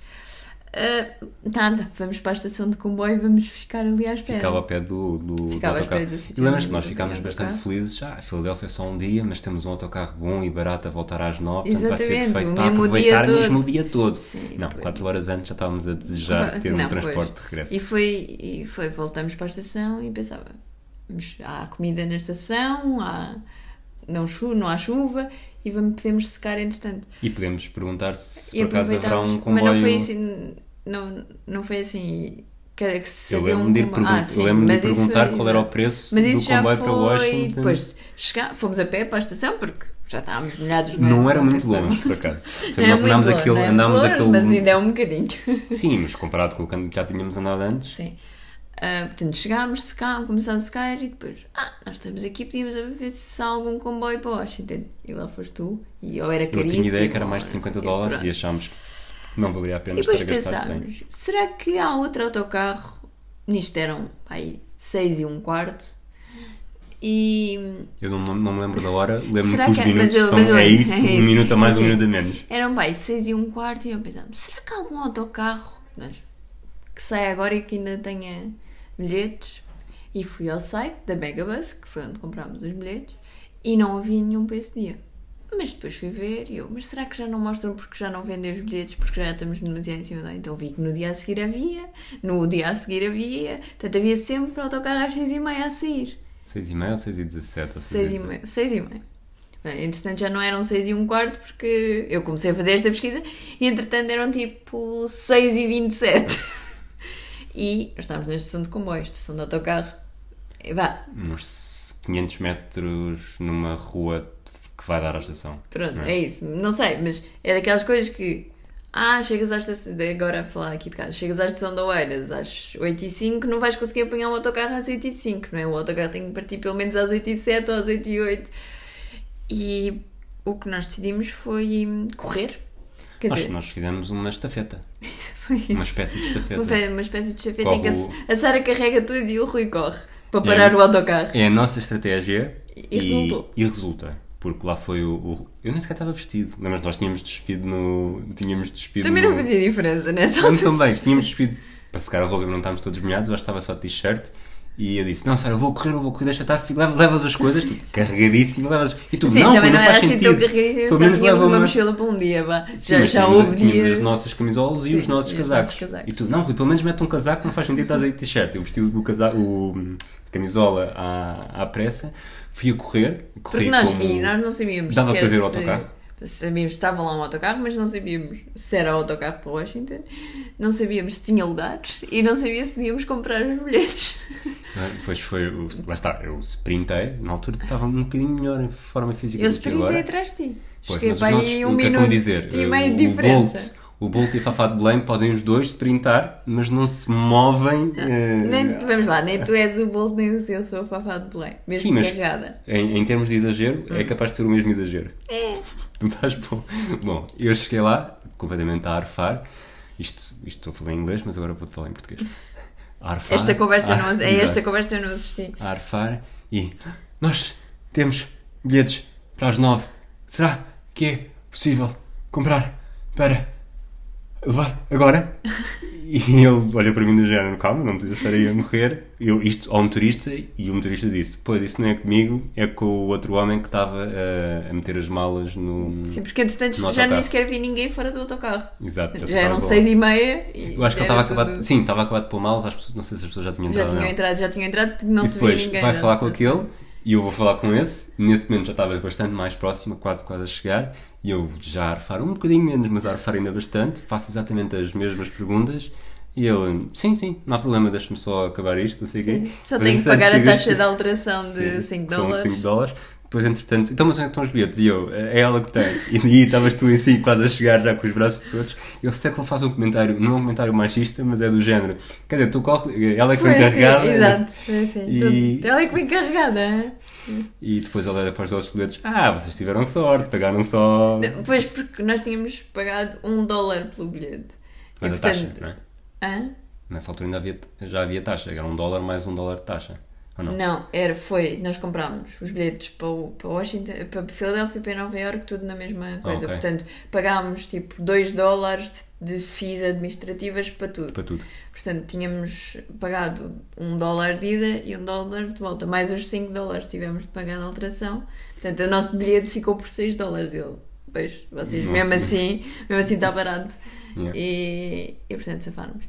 Speaker 2: Ah, nada, vamos para a estação de comboio e vamos ficar ali à espera.
Speaker 1: Ficava ao pé do, do,
Speaker 2: Ficava
Speaker 1: do autocarro.
Speaker 2: pé do sítio
Speaker 1: E lembras que nós ficámos bastante felizes. Ah, a Filadélfia é só um dia, mas temos um autocarro bom e barato a voltar às nove. Portanto, vai ser perfeito para
Speaker 2: mesmo
Speaker 1: aproveitar mesmo o dia todo.
Speaker 2: Sim,
Speaker 1: não,
Speaker 2: pois.
Speaker 1: quatro horas antes já estávamos a desejar ter um
Speaker 2: Não,
Speaker 1: transporte
Speaker 2: pois.
Speaker 1: de regresso.
Speaker 2: E foi, e foi, voltamos para a estação e pensava, há comida na estação, há, não, chu, não há chuva e vamos, podemos secar entretanto.
Speaker 1: E podemos perguntar se
Speaker 2: e
Speaker 1: por acaso haverá um comboio.
Speaker 2: Mas não foi assim, não, não foi assim. Que, que se
Speaker 1: Eu lembro-me de,
Speaker 2: comboio-
Speaker 1: pergun-
Speaker 2: Ah, sim,
Speaker 1: eu lembro-me de perguntar
Speaker 2: foi-
Speaker 1: qual era o preço
Speaker 2: Mas
Speaker 1: do
Speaker 2: isso já
Speaker 1: comboio
Speaker 2: foi.
Speaker 1: para Washington.
Speaker 2: Depois chegar, fomos a pé para a estação porque já estávamos molhados. não é?
Speaker 1: Não era
Speaker 2: De
Speaker 1: muito longe, por acaso. [laughs]
Speaker 2: É
Speaker 1: nós
Speaker 2: muito
Speaker 1: andámos
Speaker 2: longe,
Speaker 1: aquele.
Speaker 2: é
Speaker 1: andámos
Speaker 2: longe,
Speaker 1: aquele...
Speaker 2: Mas ainda é um bocadinho.
Speaker 1: Sim, mas comparado com o que já tínhamos andado antes.
Speaker 2: Sim. Ah, portanto, chegámos, secámos, começámos a secar e depois, ah, nós estamos aqui, podíamos ver se há algum comboio para Washington. E lá foste tu, e ou era
Speaker 1: Eu
Speaker 2: caríssimo.
Speaker 1: tinha ideia que era
Speaker 2: ou
Speaker 1: mais de
Speaker 2: não sei
Speaker 1: 50
Speaker 2: o quê,
Speaker 1: dólares
Speaker 2: pronto.
Speaker 1: e achámos que não valeria a pena
Speaker 2: E
Speaker 1: estar a gastar 100.
Speaker 2: pensámos, será que há outro autocarro? Nisto eram, aí, 6 e um quarto. E
Speaker 1: Eu não, não me lembro da hora, lembro-me que os
Speaker 2: que-
Speaker 1: minutos
Speaker 2: mas eu-
Speaker 1: são,
Speaker 2: mas eu
Speaker 1: é isso, [laughs]
Speaker 2: é
Speaker 1: um
Speaker 2: isso.
Speaker 1: minuto a mais, um minuto a menos.
Speaker 2: eram, pai, 6 e um quarto e eu pensava, será que há algum autocarro nós- que sai agora e que ainda tenha bilhetes? E fui ao site da Megabus, que foi onde comprámos os bilhetes, e não havia nenhum para esse dia. Mas depois fui ver e eu, mas será que já não mostram porque já não vendem os bilhetes porque já estamos demasiado em cima da Então vi que no dia a seguir havia, no dia a seguir havia, portanto havia sempre autocarro às 6 e meia a sair.
Speaker 1: 6 e meia ou 6 e 17?
Speaker 2: 6 e meia. 6 e meia. Bem, Entretanto já não eram 6 e um quarto porque eu comecei a fazer esta pesquisa e entretanto eram tipo 6 e 27. E nós estávamos na estação de comboio, estação de autocarro. E vá,
Speaker 1: Uns 500 metros numa rua que vai dar à estação.
Speaker 2: pronto,
Speaker 1: não
Speaker 2: é isso. Não sei, mas é daquelas coisas que. Ah, chegas à estação. Agora a falar aqui de casa, chegas à estação de Oeiras às 8 e 5 não vais conseguir apanhar um autocarro às 8 e 5 não é? O autocarro tem que partir pelo menos às 8 e 7 ou às 8 e 8 E o que nós decidimos foi hum, correr. Quer
Speaker 1: Nós,
Speaker 2: dizer,
Speaker 1: nós fizemos uma estafeta, [laughs]
Speaker 2: foi isso.
Speaker 1: uma espécie de estafeta.
Speaker 2: Uma, fe- uma espécie de estafeta
Speaker 1: Corre
Speaker 2: em que a, a Sara carrega tudo e o Rui corre para parar
Speaker 1: É.
Speaker 2: o autocarro.
Speaker 1: É a nossa estratégia
Speaker 2: E resultou.
Speaker 1: e resulta. Porque lá foi o, o- Eu nem sequer estava vestido. Lembras? Nós tínhamos despido no. Tínhamos despido
Speaker 2: Também não fazia diferença nessa
Speaker 1: Não,
Speaker 2: altura. [laughs]
Speaker 1: também. Tínhamos despido para secar a roupa e não estávamos todos molhados. Eu estava só de t-shirt. E eu disse: Não, Sara, eu vou correr, eu vou correr, deixa estar. fi- leva- Levas as coisas, tu, carregadíssimo, levas. E tu,
Speaker 2: Sim,
Speaker 1: não,
Speaker 2: também
Speaker 1: Rui,
Speaker 2: não, era assim
Speaker 1: sentido.
Speaker 2: tão carregadíssimo, só tínhamos uma
Speaker 1: uma-
Speaker 2: mochila para um dia, vá.
Speaker 1: Sim,
Speaker 2: já já houve dias.
Speaker 1: as nossas camisolas e
Speaker 2: Sim,
Speaker 1: os nossos
Speaker 2: e os
Speaker 1: casacos.
Speaker 2: nossos casacos.
Speaker 1: E tu, não, Rui, pelo menos mete um casaco, não faz sentido estás aí de t-shirt. Eu vesti o, casaco, o a camisola à, à pressa, fui a correr. Corri
Speaker 2: Porque nós,
Speaker 1: como...
Speaker 2: e nós não sabíamos
Speaker 1: Dava para ver o autocarro?
Speaker 2: Sabíamos que estava lá um autocarro, mas não sabíamos se era o autocarro para Washington, não sabíamos se tinha lugares e não sabíamos se podíamos comprar os bilhetes.
Speaker 1: Não é? Depois foi, o- lá está, eu sprintei, na altura estava um bocadinho melhor em forma física
Speaker 2: Eu sprintei
Speaker 1: agora.
Speaker 2: atrás de ti.
Speaker 1: Pois,
Speaker 2: Cheguei para
Speaker 1: nossos-
Speaker 2: aí
Speaker 1: o
Speaker 2: um
Speaker 1: é
Speaker 2: minuto
Speaker 1: dizer,
Speaker 2: e meio de
Speaker 1: o
Speaker 2: diferença.
Speaker 1: Bolt, o Bolt e a Fafá de Belém podem os dois sprintar, mas não se movem. eh,
Speaker 2: Nem, vamos lá, nem tu és o Bolt, nem eu sou a Fafá de Belém. Mesmo
Speaker 1: Sim, mas- em, em termos de exagero, é capaz de ser o mesmo exagero.
Speaker 2: É.
Speaker 1: Tu estás bom. Bom, eu cheguei lá, completamente a arfar. Isto, isto estou a falar em inglês, mas agora vou-te falar em português. arfar.
Speaker 2: Esta conversa
Speaker 1: a-
Speaker 2: não, é
Speaker 1: exato,
Speaker 2: esta conversa eu não assisti.
Speaker 1: A arfar e nós temos bilhetes para as nove. Será que é possível comprar para levar agora? E ele olha para mim do género, calma, não precisa estar aí a morrer. Eu, isto ao motorista, e o motorista disse: Pois, isso não é comigo, é com o outro homem que estava a, a meter as malas no.
Speaker 2: Sim, porque entretanto já nem sequer vi ninguém fora do autocarro.
Speaker 1: Exato,
Speaker 2: Já,
Speaker 1: se
Speaker 2: eram seis e meia e
Speaker 1: Eu acho que ele estava acabado.
Speaker 2: tudo-
Speaker 1: Sim, estava acabado de pôr malas, as pessoas- não sei se as pessoas já tinham
Speaker 2: Já
Speaker 1: entrado. ou
Speaker 2: tinham entrado, já tinham entrado, não
Speaker 1: e
Speaker 2: se via
Speaker 1: depois
Speaker 2: ninguém.
Speaker 1: vai
Speaker 2: já.
Speaker 1: falar com aquele e eu vou falar com esse. Nesse momento já estava bastante mais próxima, quase quase a chegar. E eu já arfar um bocadinho menos, mas arfar ainda bastante. Faço exatamente as mesmas perguntas. E ele, sim, sim, não há problema, deixa-me só acabar isto, não sei o quê.
Speaker 2: Só tenho que pagar a taxa de alteração de
Speaker 1: Sim,
Speaker 2: 5
Speaker 1: são
Speaker 2: dólares.
Speaker 1: 5 dólares. Depois, entretanto, então, mas estão os bilhetes? E eu, é ela que tem. E aí estavas tu em si, quase a chegar já com os braços todos. Eu sei que ele faz um comentário, não é um comentário machista, mas é do género. Quer dizer, tu corre, ela é que
Speaker 2: Foi assim,
Speaker 1: carregada.
Speaker 2: exato. Foi assim.
Speaker 1: E-.
Speaker 2: Ela é que vem carregada. hein?
Speaker 1: E depois ele olha para os outros bilhetes. Ah, vocês tiveram sorte, pagaram só.
Speaker 2: Pois, porque nós tínhamos pagado um dólar pelo bilhete. E
Speaker 1: Mas a taxa, não é?
Speaker 2: Hã?
Speaker 1: Nessa altura ainda havia, já havia taxa, era um dólar mais um dólar de taxa. Não?
Speaker 2: Não, era, foi, nós comprámos os bilhetes para, o- para Washington, para Filadélfia e para Nova York, tudo na mesma coisa.
Speaker 1: ok.
Speaker 2: Portanto, pagámos tipo 2 dólares de, de administrativas para tudo.
Speaker 1: Para tudo.
Speaker 2: Portanto, tínhamos pagado um dólar de ida e um dólar de volta. Mais os 5 dólares tivemos de pagar de alteração. Portanto, o nosso bilhete ficou por 6 dólares. Ele, pois, vocês,
Speaker 1: Não
Speaker 2: mesmo assim, mesmo assim está barato.
Speaker 1: Yeah.
Speaker 2: E, e portanto, safámos.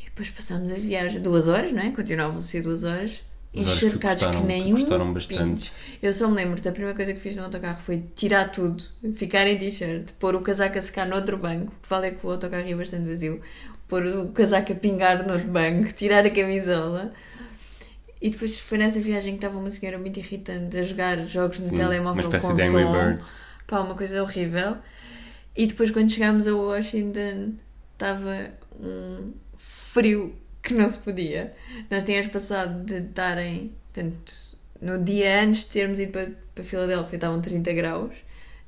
Speaker 2: E depois passámos a viagem, duas horas, não é? Continuavam a ser duas horas.
Speaker 1: Que
Speaker 2: Encharcados que,
Speaker 1: custaram-
Speaker 2: nem
Speaker 1: que
Speaker 2: um
Speaker 1: bastante.
Speaker 2: pinto. Eu só me lembro da primeira coisa que fiz no autocarro foi tirar tudo, ficar em t-shirt, pôr o casaco a secar no outro banco, que vale é que o autocarro ia bastante vazio, pôr o casaco a pingar no outro banco, tirar a camisola. E depois foi nessa viagem que estava uma senhora muito irritante a jogar jogos
Speaker 1: Sim,
Speaker 2: no telemóvel
Speaker 1: uma espécie
Speaker 2: com
Speaker 1: de Angry
Speaker 2: som.
Speaker 1: Birds.
Speaker 2: Pá, uma coisa horrível. E depois quando chegámos a Washington estava um frio que não se podia. Nós tínhamos passado de estarem, portanto, no dia antes de termos ido para, para Filadélfia estavam 30 graus.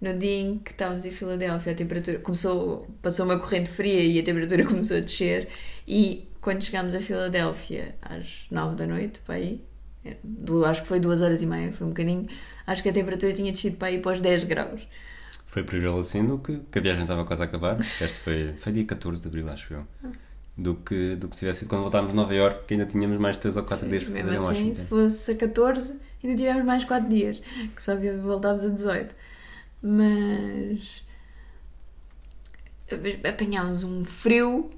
Speaker 2: No dia em que estávamos em Filadélfia a temperatura começou, passou uma corrente fria e a temperatura [laughs] começou a descer e quando chegámos a Filadélfia às 9 da noite, para aí, é, acho que foi duas horas e meia, foi um bocadinho, acho que a temperatura tinha descido para aí para os 10 graus.
Speaker 1: Foi preferível assim do que, que a viagem estava quase a acabar. Este foi, foi dia 14 de abril, acho eu. Do que, do que se tivesse sido quando voltámos de Nova York, que ainda tínhamos mais 3 ou 4 dias para fazer em
Speaker 2: assim,
Speaker 1: Washington.
Speaker 2: se fosse a 14, ainda tivemos mais 4 dias, que só voltámos a 18. Mas apanhámos um frio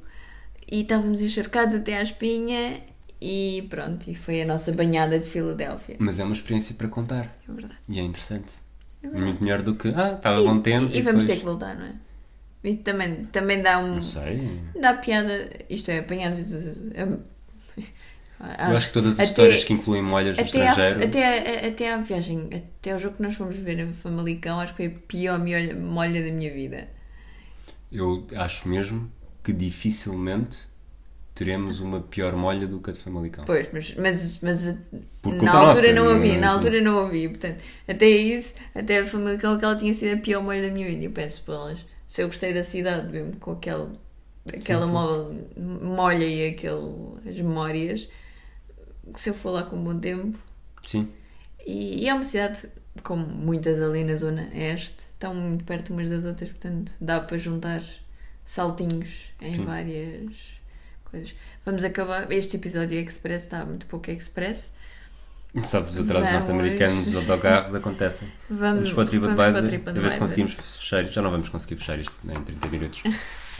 Speaker 2: e estávamos encharcados até à espinha e pronto, e foi a nossa banhada de Filadélfia.
Speaker 1: Mas é uma experiência para contar.
Speaker 2: É verdade.
Speaker 1: E é interessante.
Speaker 2: É verdade.
Speaker 1: Muito melhor do que, ah, estava bom tempo.
Speaker 2: E, e vamos ter
Speaker 1: depois...
Speaker 2: que voltar, não é? E também, também dá um.
Speaker 1: Não sei.
Speaker 2: Dá piada, isto é, apanhámos. hum,
Speaker 1: eu acho que todas as
Speaker 2: até-
Speaker 1: histórias que incluem molhas no
Speaker 2: Até à,
Speaker 1: estrangeiro.
Speaker 2: até, a- até à viagem, até ao jogo que nós fomos ver a Famalicão, acho que foi a pior molha, molha da minha vida.
Speaker 1: Eu acho mesmo que dificilmente teremos uma pior molha do que a de Famalicão.
Speaker 2: Pois, mas, mas, mas na altura
Speaker 1: nossa,
Speaker 2: não ouvi, na altura não ouvi. Portanto, até isso, até a Famalicão, aquela tinha sido a pior molha da minha vida. Eu penso, pelas, se eu gostei da cidade, mesmo com aquele, aquela
Speaker 1: Sim, sim.
Speaker 2: mo- molha e aquele, as memórias, se eu for lá com um bom tempo,
Speaker 1: Sim.
Speaker 2: E, e é uma cidade, como muitas ali na zona este, estão muito perto umas das outras, portanto dá para juntar saltinhos em
Speaker 1: Sim.
Speaker 2: várias coisas. Vamos acabar. Este episódio express está muito pouco express.
Speaker 1: Sabes, os atrasos
Speaker 2: Vamos.
Speaker 1: norte-americanos dos autocarros acontecem.
Speaker 2: Vamos,
Speaker 1: Vamos para o TripAdvisor a ver se conseguimos fechar isto. Já não vamos conseguir fechar isto em 30 minutos.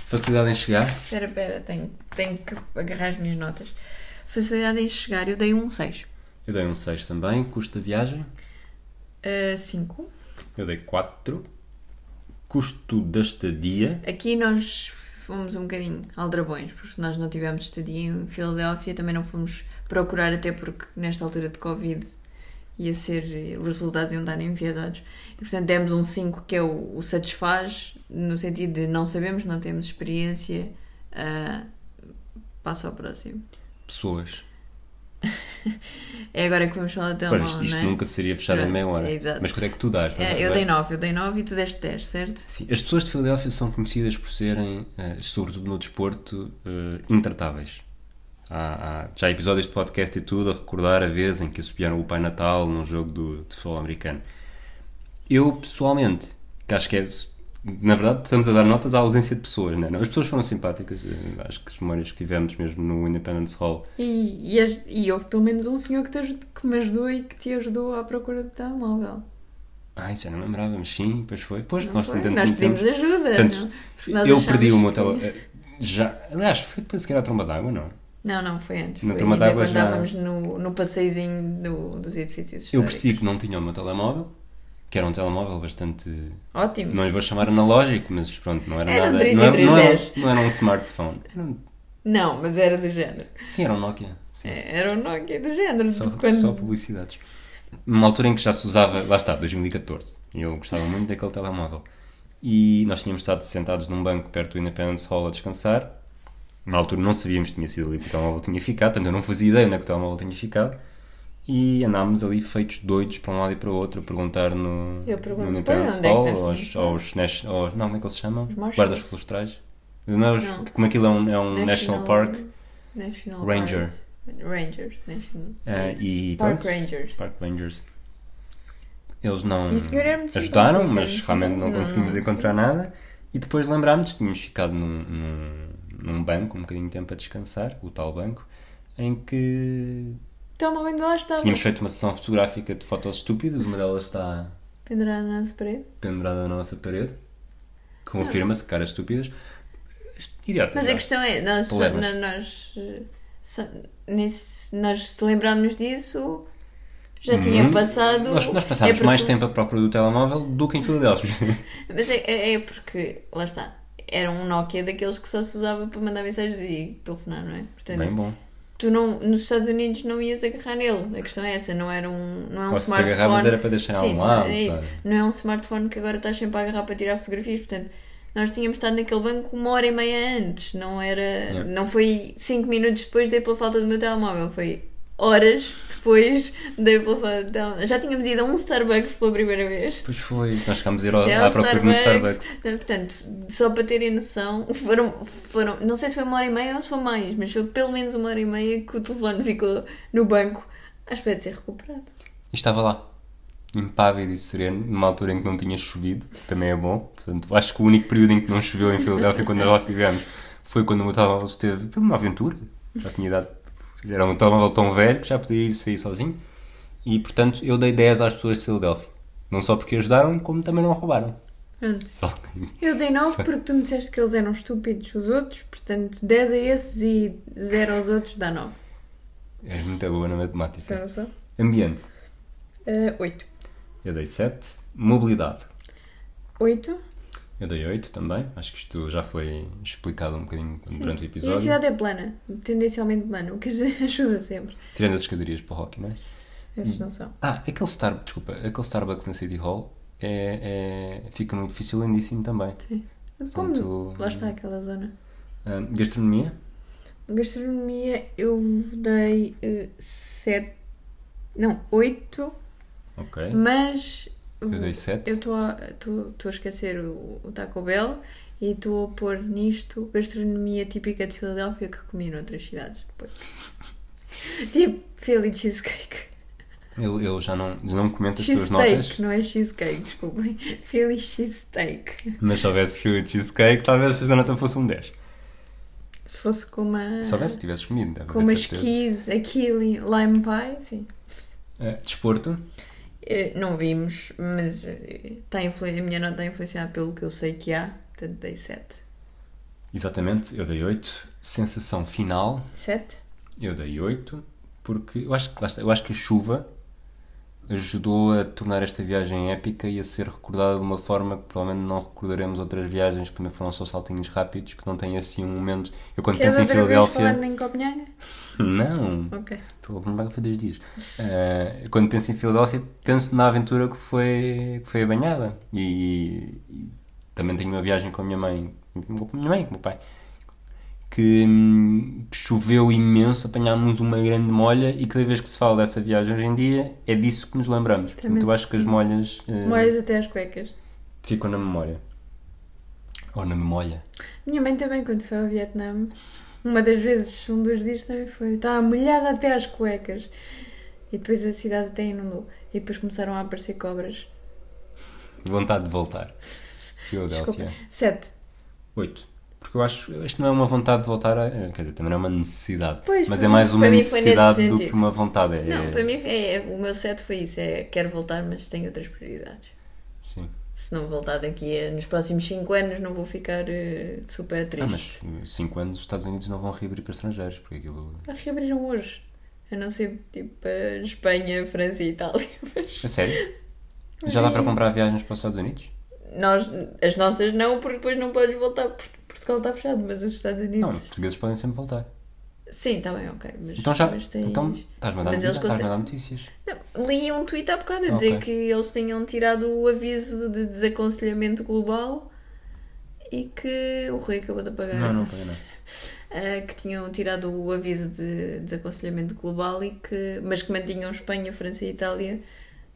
Speaker 1: Facilidade em chegar.
Speaker 2: Espera, espera, tenho, tenho que agarrar as minhas notas. Facilidade em chegar, eu dei um 6.
Speaker 1: Eu dei um 6 também. Custo da viagem.
Speaker 2: 5.
Speaker 1: Eu dei 4. Custo da estadia.
Speaker 2: Aqui nós fomos um bocadinho aldrabões, porque nós não tivemos estadia em Filadélfia, também não fomos procurar, até porque nesta altura de Covid ia ser, os resultados iam dar enviesados. E portanto demos um 5 que é o, o satisfaz, no sentido de não sabemos, não temos experiência, ah, passa ao próximo.
Speaker 1: Pessoas. [laughs]
Speaker 2: É agora que vamos falar então.
Speaker 1: Ora, isto isto
Speaker 2: é?
Speaker 1: nunca seria fechado em
Speaker 2: Pronto,
Speaker 1: meia hora.
Speaker 2: é.
Speaker 1: Mas quanto é que tu dás?
Speaker 2: É, eu dei 9, eu dei 9 e tu deste 10, certo?
Speaker 1: Sim, as pessoas de Filadélfia são conhecidas por serem, eh, sobretudo no desporto, eh, intratáveis. Há, há já episódios de podcast e tudo a recordar a vez em que assobiaram o Pai Natal num jogo do, de futebol americano. Eu, pessoalmente, que acho que é. Na verdade, estamos a dar notas à ausência de pessoas, né? As pessoas foram simpáticas, eh, acho que as memórias que tivemos mesmo no Independence Hall.
Speaker 2: E, e, as- e houve pelo menos um senhor que, te ajud- que me ajudou e que te ajudou à procura do telemóvel.
Speaker 1: Ah, isso eu não me lembrava, mas sim, pois foi. Pois,
Speaker 2: Não
Speaker 1: nós,
Speaker 2: foi?
Speaker 1: portanto,
Speaker 2: Nós pedimos ajuda.
Speaker 1: Portanto,
Speaker 2: não?
Speaker 1: Eu perdi o meu telemóvel. Já, aliás, foi para seguir a tromba d'água, não?
Speaker 2: Não, não, foi antes.
Speaker 1: Na
Speaker 2: Foi
Speaker 1: turma
Speaker 2: ainda quando
Speaker 1: já-
Speaker 2: estávamos no, no passeizinho do, dos edifícios
Speaker 1: Eu
Speaker 2: históricos.
Speaker 1: percebi que não tinha o meu telemóvel, que era um telemóvel bastante.
Speaker 2: Ótimo.
Speaker 1: Não lhe vou chamar analógico, mas pronto, não era
Speaker 2: Era um
Speaker 1: nada. não, era, não, era,
Speaker 2: 3310.
Speaker 1: não era um smartphone. Era um-
Speaker 2: Não, mas era do género.
Speaker 1: sim, era um Nokia. Sim.
Speaker 2: É, Era um Nokia do género.
Speaker 1: Só,
Speaker 2: quando...
Speaker 1: só publicidades. Numa altura em que já se usava, lá está, 2014, e eu gostava muito daquele telemóvel. E nós tínhamos estado sentados num banco perto do Independence Hall a descansar. Na altura não sabíamos que tinha sido ali que o telemóvel tinha ficado, portanto eu não fazia ideia onde é que o telemóvel tinha ficado. E andámos ali feitos doidos para um lado e para o outro a perguntar no,
Speaker 2: Eu pergunto,
Speaker 1: no Independence
Speaker 2: "Pois, onde é que
Speaker 1: Hall aos,
Speaker 2: estar?"
Speaker 1: aos, nas- aos- Não, como é que eles se chamam? Guardas florestais. Não,
Speaker 2: Não.
Speaker 1: Como aquilo é um, é um National, Park.
Speaker 2: National
Speaker 1: Ranger.
Speaker 2: Park. Rangers. National.
Speaker 1: eh, e
Speaker 2: Park
Speaker 1: pronto,
Speaker 2: Rangers.
Speaker 1: Park Rangers. Eles não ajudaram, mas realmente não conseguimos
Speaker 2: Não,
Speaker 1: encontrar nada. E depois lembrámos, tínhamos ficado num, num, num banco, um bocadinho de tempo a descansar, o tal banco, em que
Speaker 2: O telemóvel ainda lá estava.
Speaker 1: tínhamos feito uma sessão fotográfica de fotos estúpidas, uma delas está
Speaker 2: Pendurado na nossa parede.
Speaker 1: pendurada na nossa parede. Confirma-se, caras estúpidas.
Speaker 2: Mas a questão é, nós, só- nós, eh, só- nesse- nós se lembrarmos disso, já tinha
Speaker 1: Hum,
Speaker 2: passado.
Speaker 1: Nós, nós passámos
Speaker 2: é porque-
Speaker 1: mais tempo à procura do telemóvel do que em Filadélfia. [laughs]
Speaker 2: Mas é, é, é porque, lá está, era um Nokia daqueles que só se usava para mandar mensagens e telefonar, não é? Portanto,
Speaker 1: Bem bom.
Speaker 2: tu não, nos Estados Unidos não ias agarrar nele. A questão é essa, não era um, não é um
Speaker 1: Ou se
Speaker 2: smartphone.
Speaker 1: agarravas era para deixar
Speaker 2: Sim,
Speaker 1: um lado.
Speaker 2: é isso. Não é um smartphone que agora estás sempre a agarrar para tirar fotografias. Portanto, nós tínhamos estado naquele banco uma hora e meia antes. Não era.
Speaker 1: Yeah.
Speaker 2: Não foi cinco minutos depois dei pela falta do meu telemóvel. Foi horas depois do telemóvel. Já tínhamos ido a um Starbucks pela primeira vez.
Speaker 1: Pois foi, nós chegámos a ir ao-
Speaker 2: É
Speaker 1: à procura no Starbucks.
Speaker 2: Então, Portanto, só para terem noção, foram, foram, não sei se foi uma hora e meia ou se foi mais, mas foi pelo menos uma hora e meia que o telefone ficou no banco à espera de ser recuperado.
Speaker 1: E estava lá, impávido e sereno, numa altura em que não tinha chovido, que também é bom. Portanto, acho que o único período em que não choveu em Filadélfia, quando nós estivemos, foi quando o meu telemóvel esteve. Foi uma aventura. Já tinha idade. Era um telemóvel tão velho que já podia ir sair sozinho. E, portanto, eu dei 10 às pessoas de Filadélfia. Não só porque ajudaram, como também não roubaram. Só.
Speaker 2: Eu dei 9
Speaker 1: Sei.
Speaker 2: porque tu me disseste que eles eram estúpidos, os outros, portanto 10 a esses e 0 aos outros dá 9.
Speaker 1: És muito boa na matemática.
Speaker 2: Espera só.
Speaker 1: Ambiente.
Speaker 2: Uh, 8.
Speaker 1: Eu dei 7. Mobilidade.
Speaker 2: 8.
Speaker 1: Eu dei 8 também. Acho que isto já foi explicado um bocadinho durante o
Speaker 2: E a
Speaker 1: episódio.
Speaker 2: cidade é plana, tendencialmente plana, o que [laughs] ajuda sempre.
Speaker 1: Tirando as escadarias para o hockey, não é?
Speaker 2: Esses não são.
Speaker 1: Ah, aquele, Star, desculpa, aquele Starbucks na City Hall é, é- fica num edifício lindíssimo também.
Speaker 2: Sim. Como?
Speaker 1: Portanto,
Speaker 2: Lá está aquela zona.
Speaker 1: Ah, gastronomia?
Speaker 2: Gastronomia eu dei 7. não, 8,
Speaker 1: Ok.
Speaker 2: mas
Speaker 1: Eu dei 7.
Speaker 2: eu estou a, estou a esquecer o, o Taco Bell e estou a pôr nisto gastronomia típica de Filadélfia que comi noutras cidades depois. [laughs] tipo Philly cheesecake.
Speaker 1: Eu, eu já não, não comento as tuas notas,
Speaker 2: Cheesesteak, não é cheesecake, desculpem. [laughs] Philly cheesesteak.
Speaker 1: mas se houvesse Philly Cheesecake, talvez a nota fosse um 10.
Speaker 2: Se fosse com uma.
Speaker 1: Se houvesse, tivesses comido.
Speaker 2: Com
Speaker 1: certeza.
Speaker 2: keys, aquele lime pie, sim.
Speaker 1: Ah, desporto?
Speaker 2: Eh, Não vimos, mas eh, está a, influ- a minha nota está influenciada pelo que eu sei que há, portanto dei 7.
Speaker 1: Exatamente, eu dei 8. Sensação final?
Speaker 2: 7?
Speaker 1: Eu dei 8, porque eu acho que, eu acho que a chuva ajudou a tornar esta viagem épica e a ser recordada de uma forma que provavelmente não recordaremos outras viagens que também foram só saltinhos rápidos, que não têm assim um momento. Eu quando
Speaker 2: Queres
Speaker 1: penso em
Speaker 2: vez
Speaker 1: Filadélfia.
Speaker 2: em Copenhaga? [laughs]
Speaker 1: Não!
Speaker 2: Ok.
Speaker 1: Estou a Copenhaga foi dois dias. Ah, quando penso em Filadélfia, penso na aventura que foi, que foi a banhada. E, e também tenho uma viagem com a minha mãe, com a minha mãe com o meu pai, que, hum, que choveu imenso, apanhámos uma grande molha e cada vez que se fala dessa viagem hoje em dia é disso que nos lembramos.
Speaker 2: Também
Speaker 1: Portanto, eu acho que as molhas ah,
Speaker 2: Molhas até às cuecas.
Speaker 1: ficam na memória. Ou na memória.
Speaker 2: Minha mãe também, quando foi ao Vietnã, Uma das vezes, um dos dias também foi. Estava molhada até às cuecas. E depois a cidade até inundou. E depois começaram a aparecer cobras.
Speaker 1: Vontade de voltar. [laughs] Filadélfia.
Speaker 2: Sete.
Speaker 1: Oito. Porque eu acho isto não é uma vontade de voltar a. Quer dizer, também não é uma necessidade.
Speaker 2: Pois,
Speaker 1: mas é mais uma necessidade do que uma vontade. É,
Speaker 2: Não, para mim é, é- o meu sete foi isso. É quero voltar, mas tenho outras prioridades.
Speaker 1: Sim.
Speaker 2: Se não voltar daqui a, nos próximos 5 anos, não vou ficar eh, super
Speaker 1: Ah,
Speaker 2: triste.
Speaker 1: mas 5 anos os Estados Unidos não vão reabrir para estrangeiros, porque aquilo.
Speaker 2: Ah, reabriram hoje. A não ser tipo para Espanha, França e Itália. [laughs] Mas
Speaker 1: A sério? Já dá para comprar viagens para os Estados Unidos?
Speaker 2: nós, as nossas não, porque depois não podes voltar. porque Portugal está fechado, mas os Estados
Speaker 1: Não,
Speaker 2: Unidos.
Speaker 1: os portugueses podem sempre voltar.
Speaker 2: Sim, está bem, ok. Mas,
Speaker 1: Então já.
Speaker 2: mas tens-
Speaker 1: Então estás-me a dar,
Speaker 2: Mas eles
Speaker 1: estás-me a
Speaker 2: conseguem-
Speaker 1: dar notícias.
Speaker 2: Não, li um tweet há bocado a dizer
Speaker 1: Ok.
Speaker 2: que eles tinham tirado o aviso de desaconselhamento global e que o Rui acabou de apagar.
Speaker 1: Não, não, não. [laughs]
Speaker 2: Ah, que tinham tirado o aviso de desaconselhamento global e que, mas que mantinham Espanha, França e Itália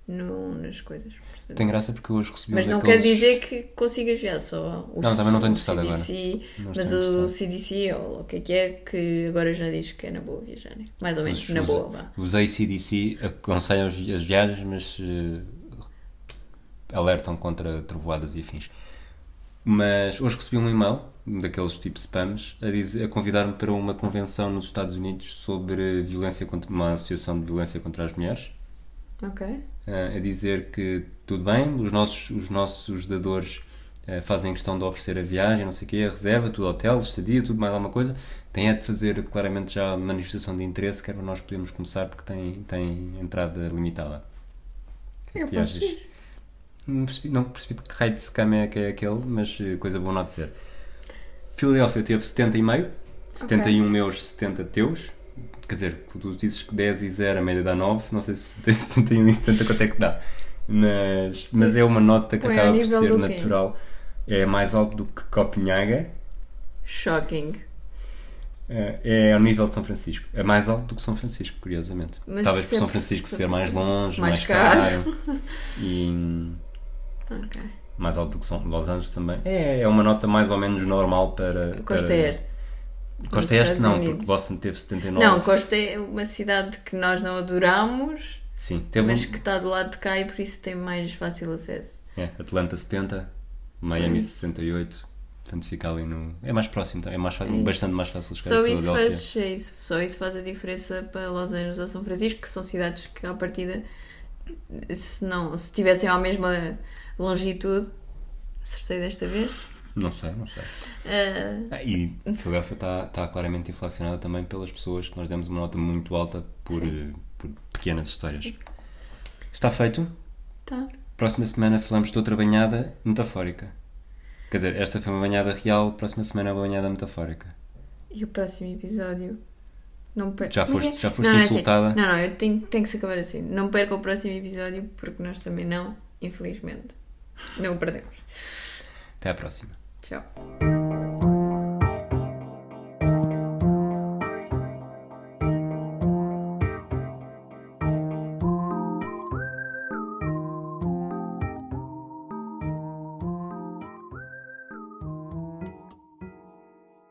Speaker 2: no, nas coisas.
Speaker 1: Tem graça porque hoje recebi
Speaker 2: Mas não
Speaker 1: daqueles...
Speaker 2: quer dizer que consigas já só o,
Speaker 1: Não, também não estou interessado agora.
Speaker 2: CDC,
Speaker 1: Não
Speaker 2: mas o. CDC, ou o que é que é, que agora já diz que é na boa viajar. né? Mais ou menos,
Speaker 1: Os-
Speaker 2: na
Speaker 1: os-
Speaker 2: boa, vá.
Speaker 1: Os ACDC aconselham as viagens, mas eh, alertam contra trovoadas e afins. Mas hoje recebi um e-mail, daqueles tipo spams, a, dizer- a convidar-me para uma convenção nos Estados Unidos sobre violência contra uma associação de violência contra as mulheres.
Speaker 2: Ok.
Speaker 1: eh, a dizer que tudo bem, os nossos, os nossos dadores eh, fazem questão de oferecer a viagem, não sei o quê, a reserva, tudo hotel, estadia, tudo mais alguma coisa. Tem é de fazer claramente já a manifestação de interesse, que é para nós podermos começar, porque tem, tem entrada limitada.
Speaker 2: Eu
Speaker 1: Que
Speaker 2: posso ir.
Speaker 1: Não percebi, não percebi que raio de scam é que é aquele, mas eh, coisa boa não ser. Filadélfia teve 70,5, 71 meus, 70 teus. Quer dizer, tu, dizes que 10 e 0 a média dá 9, não sei se [laughs] tem 71 e 70 quanto é que dá. Mas, mas
Speaker 2: Isso
Speaker 1: é uma nota que acaba por ser
Speaker 2: do quê?
Speaker 1: natural. É mais alto do que Copenhaga,
Speaker 2: Shocking.
Speaker 1: eh, é ao nível de São Francisco. É mais alto do que São Francisco, curiosamente.
Speaker 2: Mas
Speaker 1: Talvez por São Francisco ser mais longe,
Speaker 2: Mais
Speaker 1: mais,
Speaker 2: caro.
Speaker 1: caro. [laughs] e
Speaker 2: Ok.
Speaker 1: mais alto do que São Los Angeles também. É, é uma nota mais ou menos normal para.
Speaker 2: Costa
Speaker 1: para...
Speaker 2: Este.
Speaker 1: Costa Este não,
Speaker 2: Unidos.
Speaker 1: porque Boston teve 79.
Speaker 2: Não, Costa é uma cidade que nós não adoramos,
Speaker 1: Sim, teve
Speaker 2: mas
Speaker 1: um-
Speaker 2: que está do lado de cá e por isso tem mais fácil acesso.
Speaker 1: é, Atlanta 70,
Speaker 2: Hum.
Speaker 1: Miami 68. Portanto, fica ali no. É mais próximo, é mais
Speaker 2: É.
Speaker 1: bastante mais fácil chegar
Speaker 2: Só
Speaker 1: a
Speaker 2: isso, faz, é isso, só isso faz a diferença para Los Angeles ou São Francisco, que são cidades que, à partida, se, não, se tivessem a mesma longitude, acertei desta vez,
Speaker 1: Não sei, não sei.
Speaker 2: ah,
Speaker 1: Ah, e Filadélfia está, está claramente inflacionada também pelas pessoas que nós demos uma nota muito alta por, eh, por pequenas histórias. Está feito.
Speaker 2: tá.
Speaker 1: Próxima semana falamos de outra banhada metafórica. Quer dizer, esta foi uma banhada real, próxima semana é uma banhada metafórica.
Speaker 2: E o próximo episódio. Não per...
Speaker 1: Já foste- já foste
Speaker 2: não, não é assim.
Speaker 1: insultada?
Speaker 2: Não, não, eu tenho, tenho que se acabar assim. Não perca o próximo episódio, porque nós também não, infelizmente. Não o perdemos.
Speaker 1: Até à próxima.
Speaker 2: Tchau.